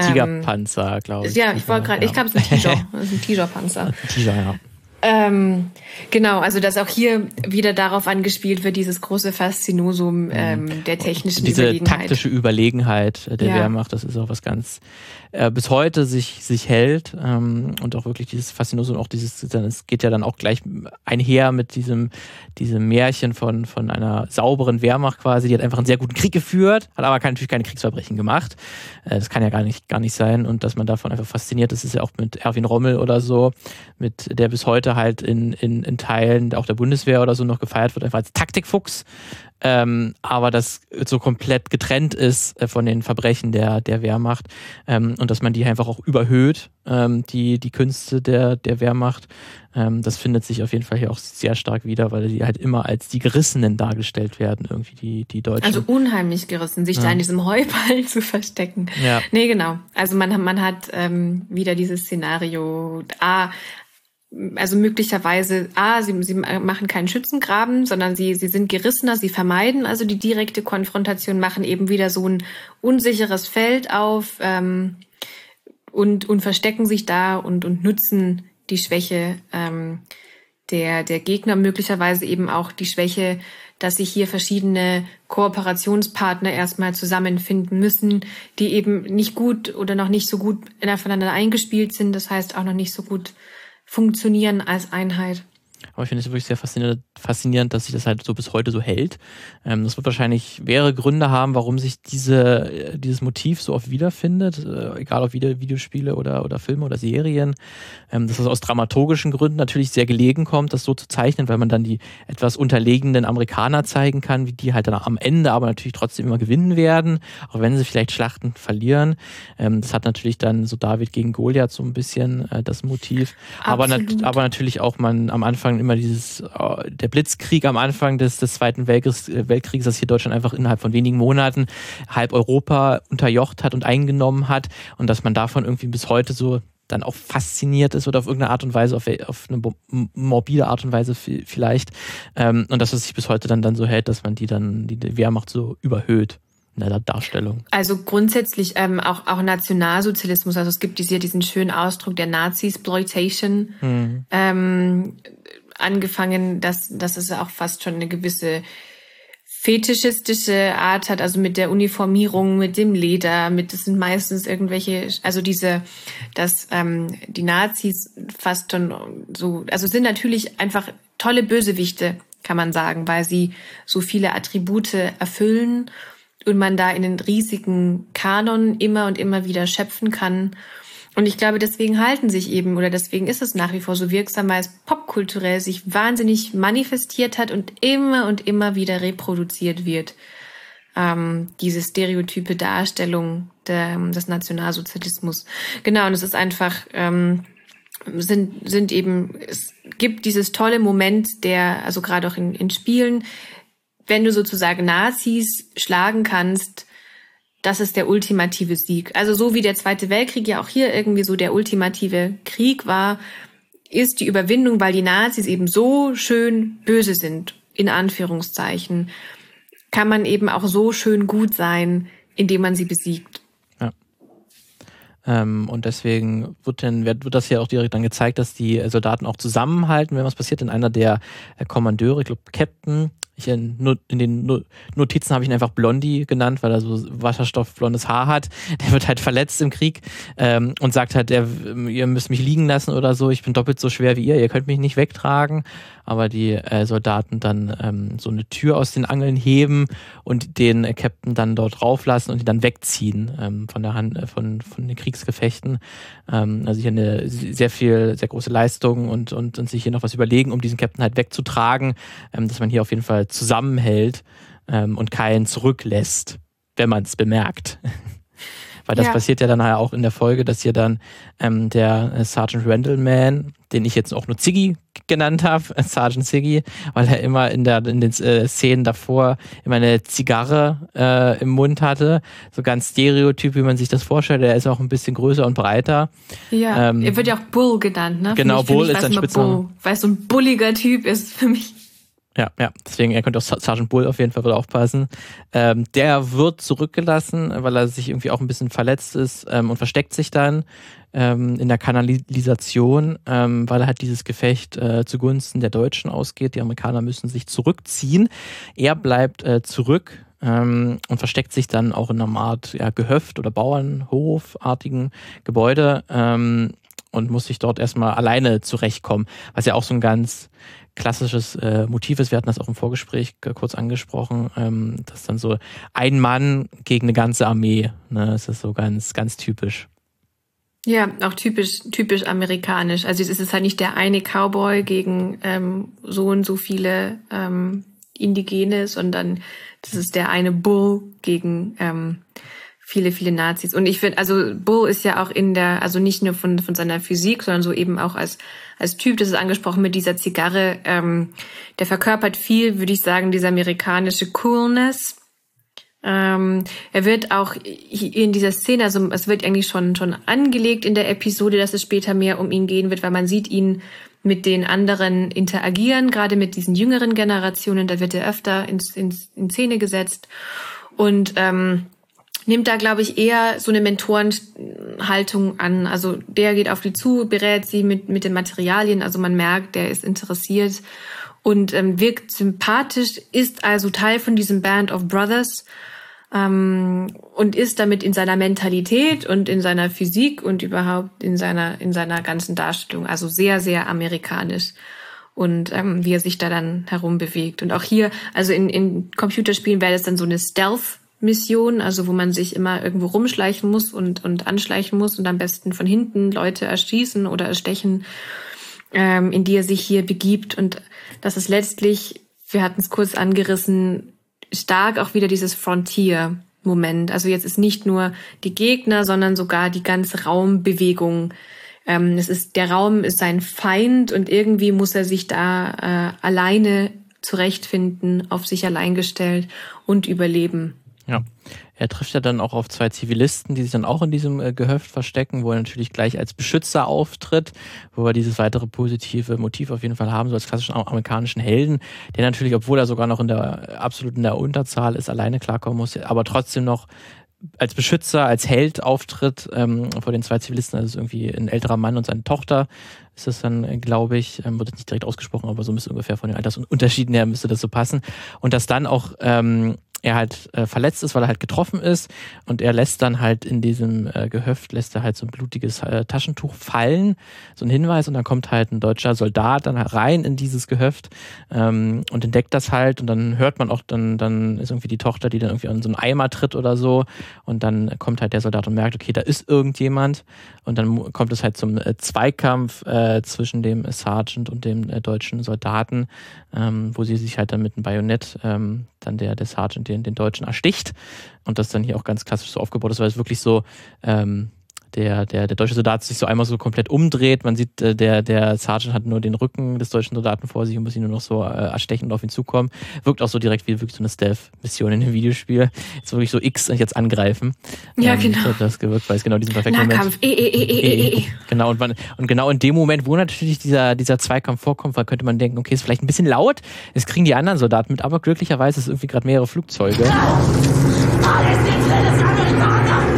Tigerpanzer, glaube ich. Ja, ich wollte gerade, ja. ich glaube, es ist ein Tiger. *laughs* Das ist ein Tigerpanzer. Tiger, ja. Ähm, genau, also dass auch hier wieder darauf angespielt wird, dieses große Faszinosum mhm. ähm, der technischen Diese Überlegenheit. taktische Überlegenheit der ja. Wehrmacht, das ist auch was ganz äh, bis heute sich, sich hält ähm, und auch wirklich dieses Faszinosum, auch dieses, es geht ja dann auch gleich einher mit diesem, diesem Märchen von, von einer sauberen Wehrmacht quasi, die hat einfach einen sehr guten Krieg geführt, hat aber natürlich keine Kriegsverbrechen gemacht. Äh, das kann ja gar nicht, gar nicht sein und dass man davon einfach fasziniert ist, ist ja auch mit Erwin Rommel oder so, mit der bis heute halt in, in, in Teilen auch der Bundeswehr oder so noch gefeiert wird, einfach als Taktikfuchs. Ähm, aber das so komplett getrennt ist äh, von den Verbrechen der, der Wehrmacht ähm, und dass man die einfach auch überhöht, ähm, die, die Künste der, der Wehrmacht. Ähm, das findet sich auf jeden Fall hier auch sehr stark wieder, weil die halt immer als die Gerissenen dargestellt werden, irgendwie die, die Deutschen. Also unheimlich gerissen, sich ja. da in diesem Heuball *laughs* zu verstecken. Ja. Nee, genau. Also man, man hat ähm, wieder dieses Szenario, ah, also möglicherweise, ah, sie, sie machen keinen Schützengraben, sondern sie, sie sind gerissener, sie vermeiden also die direkte Konfrontation, machen eben wieder so ein unsicheres Feld auf ähm, und, und verstecken sich da und, und nutzen die Schwäche ähm, der, der Gegner, möglicherweise eben auch die Schwäche, dass sich hier verschiedene Kooperationspartner erstmal zusammenfinden müssen, die eben nicht gut oder noch nicht so gut aufeinander eingespielt sind, das heißt auch noch nicht so gut funktionieren als Einheit. Aber ich finde es wirklich sehr faszinierend, dass sich das halt so bis heute so hält. Ähm, das wird wahrscheinlich mehrere Gründe haben, warum sich diese, äh, dieses Motiv so oft wiederfindet, äh, egal ob wieder Videospiele oder, oder Filme oder Serien. Ähm, dass es aus dramaturgischen Gründen natürlich sehr gelegen kommt, das so zu zeichnen, weil man dann die etwas unterlegenen Amerikaner zeigen kann, wie die halt dann am Ende aber natürlich trotzdem immer gewinnen werden, auch wenn sie vielleicht Schlachten verlieren. Ähm, das hat natürlich dann so David gegen Goliath so ein bisschen äh, das Motiv. Aber, nat aber natürlich auch man am Anfang immer dieses, äh, der Blitzkrieg am Anfang des, des Zweiten Weltkriegs, äh, Weltkriegs, dass hier Deutschland einfach innerhalb von wenigen Monaten halb Europa unterjocht hat und eingenommen hat und dass man davon irgendwie bis heute so dann auch fasziniert ist oder auf irgendeine Art und Weise, auf, auf eine morbide Art und Weise vielleicht. Ähm, und dass es sich bis heute dann, dann so hält, dass man die dann, die Wehrmacht so überhöht in der Darstellung. Also grundsätzlich ähm, auch, auch Nationalsozialismus, also es gibt hier diesen schönen Ausdruck der Nazi-Exploitation, mhm. ähm, angefangen, dass, dass es auch fast schon eine gewisse fetischistische Art hat, also mit der Uniformierung, mit dem Leder, mit das sind meistens irgendwelche, also diese, dass ähm, die Nazis fast schon so, also sind natürlich einfach tolle Bösewichte, kann man sagen, weil sie so viele Attribute erfüllen und man da in den riesigen Kanon immer und immer wieder schöpfen kann. Und ich glaube, deswegen halten sich eben, oder deswegen ist es nach wie vor so wirksam, weil es popkulturell sich wahnsinnig manifestiert hat und immer und immer wieder reproduziert wird. Ähm, diese stereotype Darstellung der, des Nationalsozialismus. Genau, und es ist einfach, ähm, sind, sind eben, es gibt dieses tolle Moment, der, also gerade auch in, in Spielen, wenn du sozusagen Nazis schlagen kannst, das ist der ultimative Sieg. Also so wie der Zweite Weltkrieg ja auch hier irgendwie so der ultimative Krieg war, ist die Überwindung, weil die Nazis eben so schön böse sind, in Anführungszeichen, kann man eben auch so schön gut sein, indem man sie besiegt. Ja. Ähm, und deswegen wird, wird, wird das ja auch direkt dann gezeigt, dass die Soldaten auch zusammenhalten, wenn was passiert. Denn einer der Kommandeure, ich glaube Captain, ich in, in den Notizen habe ich ihn einfach Blondie genannt, weil er so wasserstoffblondes Haar hat. Der wird halt verletzt im Krieg ähm, und sagt halt, er, ihr müsst mich liegen lassen oder so. Ich bin doppelt so schwer wie ihr. Ihr könnt mich nicht wegtragen aber die äh, Soldaten dann ähm, so eine Tür aus den Angeln heben und den äh, Captain dann dort drauflassen und ihn dann wegziehen ähm, von der Hand, äh, von, von den Kriegsgefechten. Ähm, also hier eine sehr viel, sehr große Leistung und, und, und sich hier noch was überlegen, um diesen Captain halt wegzutragen, ähm, dass man hier auf jeden Fall zusammenhält ähm, und keinen zurücklässt, wenn man es bemerkt. *laughs* Weil das ja. passiert ja dann halt auch in der Folge, dass hier dann ähm, der äh, Sergeant Randallman, den ich jetzt auch nur Ziggy genannt habe, äh, *laughs* Sergeant Ziggy, weil er immer in, der, in den äh, Szenen davor immer eine Zigarre äh, im Mund hatte. So ganz stereotyp, wie man sich das vorstellt. Er ist auch ein bisschen größer und breiter. Ja, ähm, er wird ja auch Bull genannt, ne? Genau, Bull ist ein Spitzname. Weil es so ein bulliger Typ ist für mich. Ja, ja, deswegen, er könnte auch Sergeant Bull auf jeden Fall wohl aufpassen. Ähm, der wird zurückgelassen, weil er sich irgendwie auch ein bisschen verletzt ist ähm, und versteckt sich dann ähm, in der Kanalisation, ähm, weil er halt dieses Gefecht äh, zugunsten der Deutschen ausgeht. Die Amerikaner müssen sich zurückziehen. Er bleibt äh, zurück ähm, und versteckt sich dann auch in einer Art ja, Gehöft oder Bauernhofartigen Gebäude ähm, und muss sich dort erstmal alleine zurechtkommen, was ja auch so ein ganz klassisches äh, Motiv ist. Wir hatten das auch im Vorgespräch kurz angesprochen, ähm, dass dann so ein Mann gegen eine ganze Armee, ne, das ist so ganz, ganz typisch. Ja, auch typisch, typisch amerikanisch. Also es ist halt nicht der eine Cowboy gegen ähm, so und so viele ähm, Indigene, sondern das ist der eine Bull gegen ähm, viele, viele Nazis. Und ich finde, also Bull ist ja auch in der, also nicht nur von, von seiner Physik, sondern so eben auch als, als Typ, das ist angesprochen mit dieser Zigarre, ähm, der verkörpert viel, würde ich sagen, diese amerikanische Coolness. Ähm, er wird auch in dieser Szene, also es wird eigentlich schon, schon angelegt in der Episode, dass es später mehr um ihn gehen wird, weil man sieht ihn mit den anderen interagieren, gerade mit diesen jüngeren Generationen, da wird er öfter ins, ins, in Szene gesetzt. Und ähm, nimmt da, glaube ich, eher so eine Mentorenhaltung an. Also der geht auf die zu, berät sie mit, mit den Materialien. Also man merkt, der ist interessiert und ähm, wirkt sympathisch, ist also Teil von diesem Band of Brothers ähm, und ist damit in seiner Mentalität und in seiner Physik und überhaupt in seiner, in seiner ganzen Darstellung, also sehr, sehr amerikanisch. und ähm, wie er sich da dann herumbewegt. Und auch hier, also in, in Computerspielen wäre das dann so eine Stealth-Mission, also wo man sich immer irgendwo rumschleichen muss und, und anschleichen muss und am besten von hinten Leute erschießen oder erstechen, ähm, in die er sich hier begibt. Und das ist letztlich, wir hatten es kurz angerissen, stark auch wieder dieses Frontier. Moment. Also jetzt ist nicht nur die Gegner, sondern sogar die ganze Raumbewegung ähm, es ist, der Raum ist sein Feind und irgendwie muss er sich da äh, alleine zurechtfinden, auf sich allein gestellt und überleben. Ja, er trifft ja dann auch auf zwei Zivilisten, die sich dann auch in diesem äh, Gehöft verstecken, wo er natürlich gleich als Beschützer auftritt, wo wir dieses weitere positive Motiv auf jeden Fall haben, so als klassischen amerikanischen Helden, der natürlich, obwohl er sogar noch in der absolut in der Unterzahl ist, alleine klarkommen muss, aber trotzdem noch als Beschützer, als Held auftritt ähm, vor den zwei Zivilisten. Also irgendwie ein älterer Mann und seine Tochter ist das dann, glaube ich, ähm, wurde nicht direkt ausgesprochen, aber so müsste ungefähr von den Altersunterschieden her müsste das so passen. Und dass dann auch ähm, er halt äh, verletzt ist, weil er halt getroffen ist. Und er lässt dann halt in diesem äh, Gehöft, lässt er halt so ein blutiges äh, Taschentuch fallen, so ein Hinweis. Und dann kommt halt ein deutscher Soldat dann rein in dieses Gehöft ähm, und entdeckt das halt. Und dann hört man auch, dann, dann ist irgendwie die Tochter, die dann irgendwie an so einen Eimer tritt oder so. Und dann kommt halt der Soldat und merkt, okay, da ist irgendjemand. Und dann kommt es halt zum äh, Zweikampf äh, zwischen dem Sergeant und dem äh, deutschen Soldaten, ähm, wo sie sich halt dann mit einem Bajonett ähm, dann der, der Sergeant den, den Deutschen ersticht. Und das dann hier auch ganz klassisch so aufgebaut ist, weil es wirklich so, ähm, der, der, der deutsche Soldat sich so einmal so komplett umdreht. Man sieht, äh, der, der Sergeant hat nur den Rücken des deutschen Soldaten vor sich und muss ihn nur noch so äh, erstechen und auf ihn zukommen. Wirkt auch so direkt wie wirklich so eine Stealth-Mission in dem Videospiel. Jetzt wirklich so X und jetzt angreifen. Ja, ähm, genau. So das gewirkt, weil es genau diesen perfekten Nahkampf. Moment. E, e, e, e, e, e. *laughs* Genau, und, man, und genau in dem Moment, wo natürlich dieser, dieser Zweikampf vorkommt, weil könnte man denken, okay, ist vielleicht ein bisschen laut. Es kriegen die anderen Soldaten mit, aber glücklicherweise ist es irgendwie gerade mehrere Flugzeuge. Alles nichts für das Amerikaner!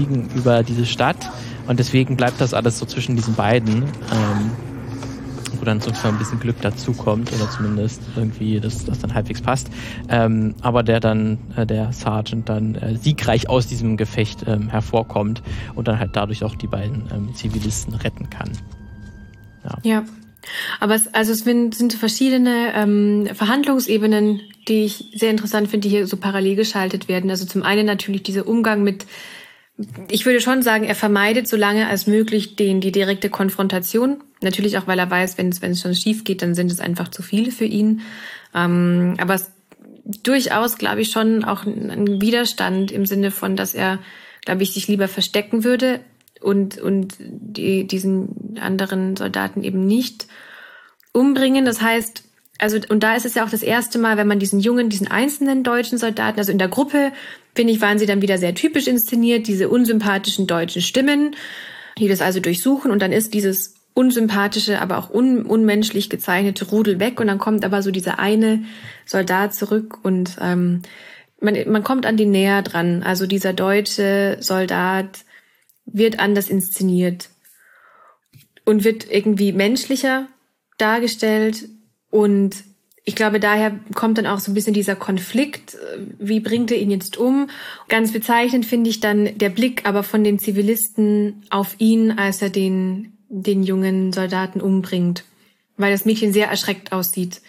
Fliegen über diese Stadt und deswegen bleibt das alles so zwischen diesen beiden, ähm, wo dann sozusagen ein bisschen Glück dazukommt oder zumindest irgendwie das, das dann halbwegs passt. Ähm, aber der dann, äh, der Sergeant dann äh, siegreich aus diesem Gefecht ähm, hervorkommt und dann halt dadurch auch die beiden ähm, Zivilisten retten kann. Ja. ja. Aber es, also es sind, sind verschiedene ähm, Verhandlungsebenen, die ich sehr interessant finde, die hier so parallel geschaltet werden. Also zum einen natürlich dieser Umgang mit ich würde schon sagen, er vermeidet so lange als möglich den, die direkte Konfrontation. Natürlich auch, weil er weiß, wenn es, wenn es schon schief geht, dann sind es einfach zu viele für ihn. Ähm, aber es durchaus, glaube ich, schon auch ein Widerstand im Sinne von, dass er, glaube ich, sich lieber verstecken würde und, und die, diesen anderen Soldaten eben nicht umbringen. Das heißt, also, und da ist es ja auch das erste Mal, wenn man diesen jungen, diesen einzelnen deutschen Soldaten, also in der Gruppe, finde ich, waren sie dann wieder sehr typisch inszeniert, diese unsympathischen deutschen Stimmen, die das also durchsuchen und dann ist dieses unsympathische, aber auch un unmenschlich gezeichnete Rudel weg und dann kommt aber so dieser eine Soldat zurück und ähm, man, man kommt an die näher dran. Also dieser deutsche Soldat wird anders inszeniert und wird irgendwie menschlicher dargestellt und ich glaube, daher kommt dann auch so ein bisschen dieser Konflikt. Wie bringt er ihn jetzt um? Ganz bezeichnend finde ich dann der Blick aber von den Zivilisten auf ihn, als er den, den jungen Soldaten umbringt. Weil das Mädchen sehr erschreckt aussieht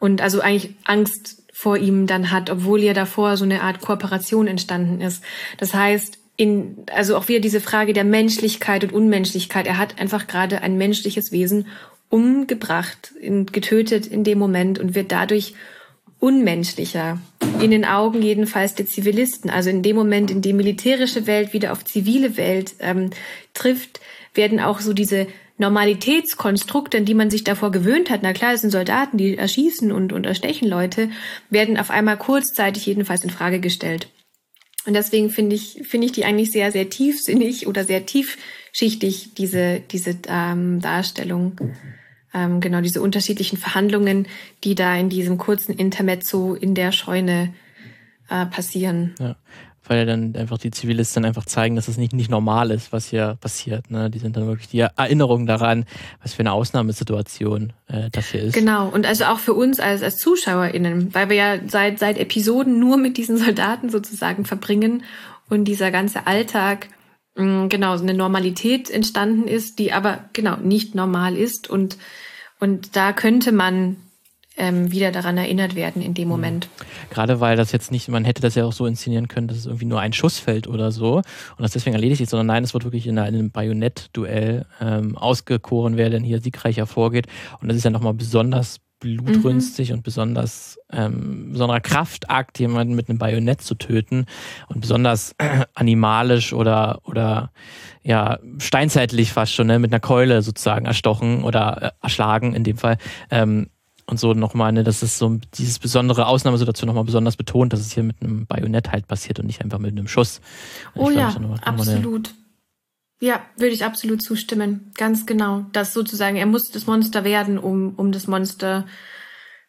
und also eigentlich Angst vor ihm dann hat, obwohl ja davor so eine Art Kooperation entstanden ist. Das heißt, in, also auch wieder diese Frage der Menschlichkeit und Unmenschlichkeit. Er hat einfach gerade ein menschliches Wesen umgebracht, in, getötet in dem Moment und wird dadurch unmenschlicher. In den Augen jedenfalls der Zivilisten. Also in dem Moment, in dem militärische Welt wieder auf zivile Welt ähm, trifft, werden auch so diese Normalitätskonstrukte, an die man sich davor gewöhnt hat, na klar, es sind Soldaten, die erschießen und, und erstechen Leute, werden auf einmal kurzzeitig jedenfalls in Frage gestellt. Und deswegen finde ich, finde ich die eigentlich sehr, sehr tiefsinnig oder sehr tiefschichtig, diese, diese ähm, Darstellung. Ähm, genau, diese unterschiedlichen Verhandlungen, die da in diesem kurzen Intermezzo in der Scheune äh, passieren. Ja weil dann einfach die Zivilisten einfach zeigen, dass es nicht, nicht normal ist, was hier passiert. Ne? Die sind dann wirklich die Erinnerung daran, was für eine Ausnahmesituation äh, das hier ist. Genau, und also auch für uns als, als ZuschauerInnen, weil wir ja seit, seit Episoden nur mit diesen Soldaten sozusagen verbringen und dieser ganze Alltag genau so eine Normalität entstanden ist, die aber genau nicht normal ist und und da könnte man ähm, wieder daran erinnert werden in dem mhm. Moment. Gerade weil das jetzt nicht, man hätte das ja auch so inszenieren können, dass es irgendwie nur ein Schuss fällt oder so und das deswegen erledigt ist, sondern nein, es wird wirklich in einem Bajonett-Duell ähm, ausgekoren, wer denn hier siegreich hervorgeht und das ist ja nochmal besonders blutrünstig mhm. und besonders ähm, besonderer Kraftakt, jemanden mit einem Bajonett zu töten und besonders äh, *clears throat* animalisch oder oder ja steinzeitlich fast schon ne, mit einer Keule sozusagen erstochen oder äh, erschlagen in dem Fall ähm, und so nochmal, ne, das ist so dieses besondere Ausnahmesituation nochmal besonders betont, dass es hier mit einem Bajonett halt passiert und nicht einfach mit einem Schuss. oh ja, absolut. Ja, würde ich absolut zustimmen. Ganz genau. Das sozusagen, er muss das Monster werden, um, um das Monster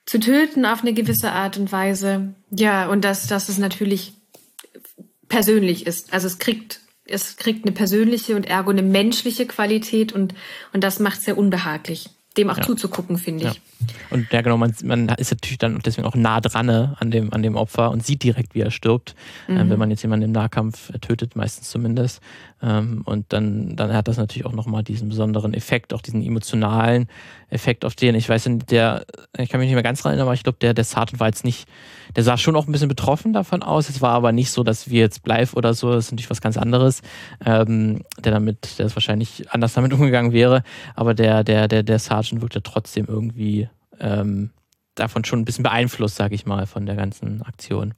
zu töten auf eine gewisse Art und Weise. Ja, und dass, dass es natürlich persönlich ist. Also es kriegt, es kriegt eine persönliche und ergo eine menschliche Qualität und, und das macht es sehr unbehaglich dem auch ja. zuzugucken, finde ich. Ja. Und ja, genau, man, man, ist natürlich dann deswegen auch nah dran ne, an dem, an dem Opfer und sieht direkt, wie er stirbt. Mhm. Ähm, wenn man jetzt jemanden im Nahkampf tötet, meistens zumindest. Ähm, und dann, dann hat das natürlich auch nochmal diesen besonderen Effekt, auch diesen emotionalen Effekt, auf den, ich weiß der, ich kann mich nicht mehr ganz dran erinnern, aber ich glaube, der, der Sergeant war jetzt nicht, der sah schon auch ein bisschen betroffen davon aus. Es war aber nicht so, dass wir jetzt Blythe oder so, das ist natürlich was ganz anderes, ähm, der damit, der ist wahrscheinlich anders damit umgegangen wäre, aber der, der, der, der Sergeant wirkte trotzdem irgendwie ähm, davon schon ein bisschen beeinflusst, sage ich mal, von der ganzen Aktion.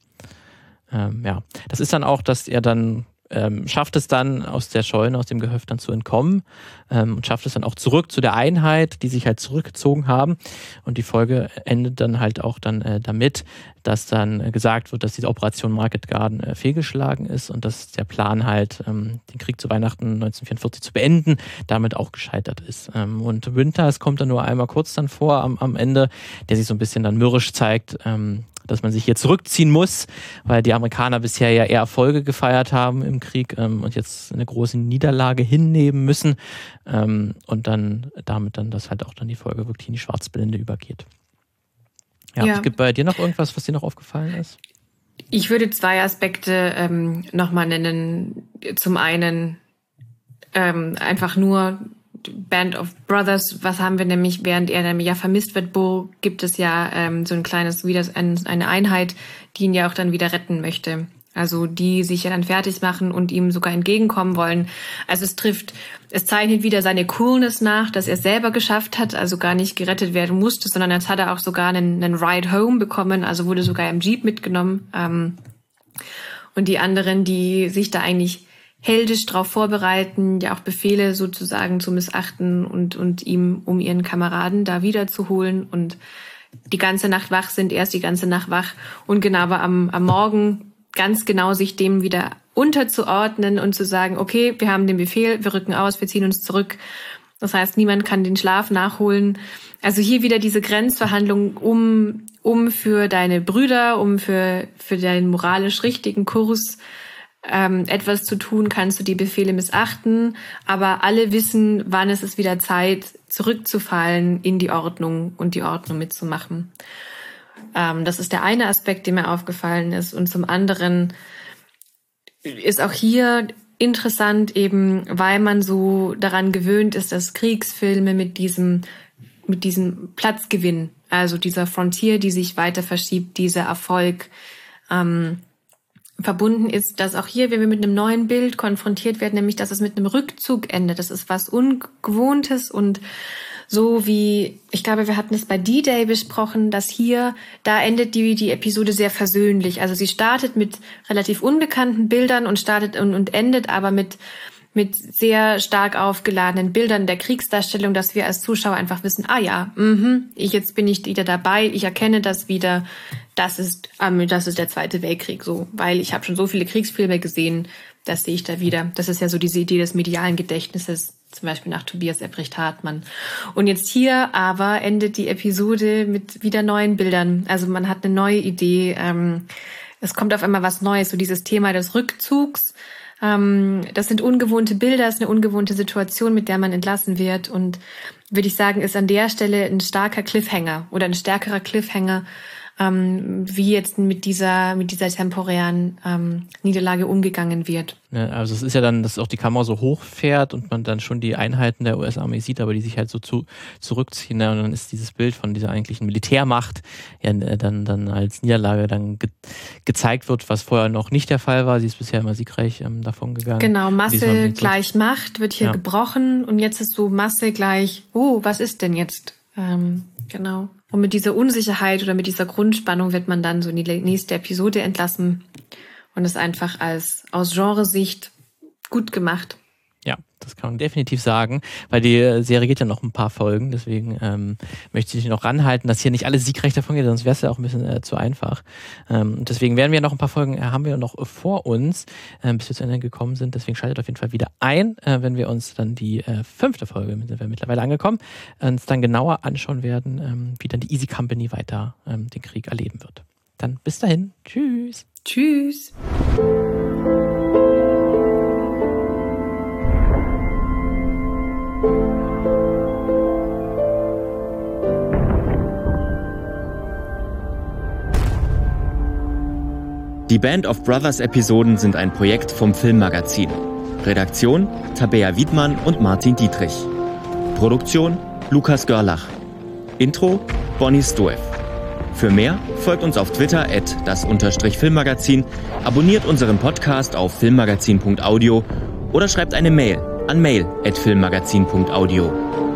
Ähm, ja, das ist dann auch, dass er dann ähm, schafft es dann aus der Scheune, aus dem Gehöft dann zu entkommen ähm, und schafft es dann auch zurück zu der Einheit, die sich halt zurückgezogen haben. Und die Folge endet dann halt auch dann äh, damit, dass dann äh, gesagt wird, dass diese Operation Market Garden äh, fehlgeschlagen ist und dass der Plan halt, ähm, den Krieg zu Weihnachten 1944 zu beenden, damit auch gescheitert ist. Ähm, und Winters kommt dann nur einmal kurz dann vor am, am Ende, der sich so ein bisschen dann mürrisch zeigt, ähm, dass man sich hier zurückziehen muss, weil die Amerikaner bisher ja eher Erfolge gefeiert haben im Krieg ähm, und jetzt eine große Niederlage hinnehmen müssen ähm, und dann damit dann, dass halt auch dann die Folge wirklich in die Schwarzblende übergeht. Ja, ja. es gibt bei dir noch irgendwas, was dir noch aufgefallen ist? Ich würde zwei Aspekte ähm, nochmal nennen. Zum einen ähm, einfach nur Band of Brothers, was haben wir nämlich, während er nämlich ja vermisst wird, Bo, gibt es ja ähm, so ein kleines, wieder eine Einheit, die ihn ja auch dann wieder retten möchte. Also die sich ja dann fertig machen und ihm sogar entgegenkommen wollen. Also es trifft, es zeichnet wieder seine Coolness nach, dass er es selber geschafft hat, also gar nicht gerettet werden musste, sondern jetzt hat er auch sogar einen, einen Ride Home bekommen, also wurde sogar im Jeep mitgenommen. Ähm, und die anderen, die sich da eigentlich heldisch darauf vorbereiten, ja auch Befehle sozusagen zu missachten und, und ihm, um ihren Kameraden da wiederzuholen und die ganze Nacht wach sind, erst die ganze Nacht wach und genau aber am, am Morgen ganz genau sich dem wieder unterzuordnen und zu sagen, okay, wir haben den Befehl, wir rücken aus, wir ziehen uns zurück. Das heißt, niemand kann den Schlaf nachholen. Also hier wieder diese Grenzverhandlung um, um für deine Brüder, um für, für deinen moralisch richtigen Kurs ähm, etwas zu tun, kannst du die Befehle missachten, aber alle wissen, wann es ist wieder Zeit, zurückzufallen in die Ordnung und die Ordnung mitzumachen. Ähm, das ist der eine Aspekt, der mir aufgefallen ist. Und zum anderen ist auch hier interessant, eben weil man so daran gewöhnt ist, dass Kriegsfilme mit diesem, mit diesem Platzgewinn, also dieser Frontier, die sich weiter verschiebt, dieser Erfolg, ähm, verbunden ist, dass auch hier, wenn wir mit einem neuen Bild konfrontiert werden, nämlich dass es mit einem Rückzug endet. Das ist was Ungewohntes und so wie, ich glaube, wir hatten es bei D-Day besprochen, dass hier, da endet die, die Episode sehr versöhnlich. Also sie startet mit relativ unbekannten Bildern und startet und, und endet aber mit mit sehr stark aufgeladenen Bildern der Kriegsdarstellung, dass wir als Zuschauer einfach wissen, ah ja, mh, ich, jetzt bin ich wieder dabei, ich erkenne das wieder, das ist, ähm, das ist der Zweite Weltkrieg so, weil ich habe schon so viele Kriegsfilme gesehen, das sehe ich da wieder. Das ist ja so diese Idee des medialen Gedächtnisses, zum Beispiel nach Tobias Ebrecht Hartmann. Und jetzt hier aber endet die Episode mit wieder neuen Bildern. Also man hat eine neue Idee. Ähm, es kommt auf einmal was Neues, so dieses Thema des Rückzugs ähm, das sind ungewohnte Bilder, ist eine ungewohnte Situation, mit der man entlassen wird. Und würde ich sagen, ist an der Stelle ein starker Cliffhanger oder ein stärkerer Cliffhanger ähm, wie jetzt mit dieser, mit dieser temporären ähm, Niederlage umgegangen wird. Ja, also es ist ja dann, dass auch die Kamera so hochfährt und man dann schon die Einheiten der US-Armee sieht, aber die sich halt so zu, zurückziehen. Ja, und dann ist dieses Bild von dieser eigentlichen Militärmacht ja, äh, dann, dann als Niederlage dann ge gezeigt wird, was vorher noch nicht der Fall war. Sie ist bisher immer siegreich ähm, davon gegangen. Genau, Masse gleich Macht wird hier ja. gebrochen und jetzt ist so Masse gleich, oh, was ist denn jetzt? Ähm, genau. Und mit dieser Unsicherheit oder mit dieser Grundspannung wird man dann so in die nächste Episode entlassen und es einfach als aus Genresicht gut gemacht. Ja, das kann man definitiv sagen, weil die Serie geht ja noch ein paar Folgen, deswegen ähm, möchte ich noch ranhalten, dass hier nicht alles siegreich davon geht, sonst wäre es ja auch ein bisschen äh, zu einfach. Ähm, deswegen werden wir noch ein paar Folgen, äh, haben wir noch vor uns, äh, bis wir zu Ende gekommen sind. Deswegen schaltet auf jeden Fall wieder ein, äh, wenn wir uns dann die äh, fünfte Folge, sind wir mittlerweile angekommen, uns dann genauer anschauen werden, ähm, wie dann die Easy Company weiter ähm, den Krieg erleben wird. Dann bis dahin. Tschüss. Tschüss. Die Band of Brothers Episoden sind ein Projekt vom Filmmagazin. Redaktion Tabea Wiedmann und Martin Dietrich. Produktion Lukas Görlach. Intro Bonnie Stoev. Für mehr folgt uns auf Twitter at das Filmmagazin, abonniert unseren Podcast auf filmmagazin.audio oder schreibt eine Mail an mail at filmmagazin.audio.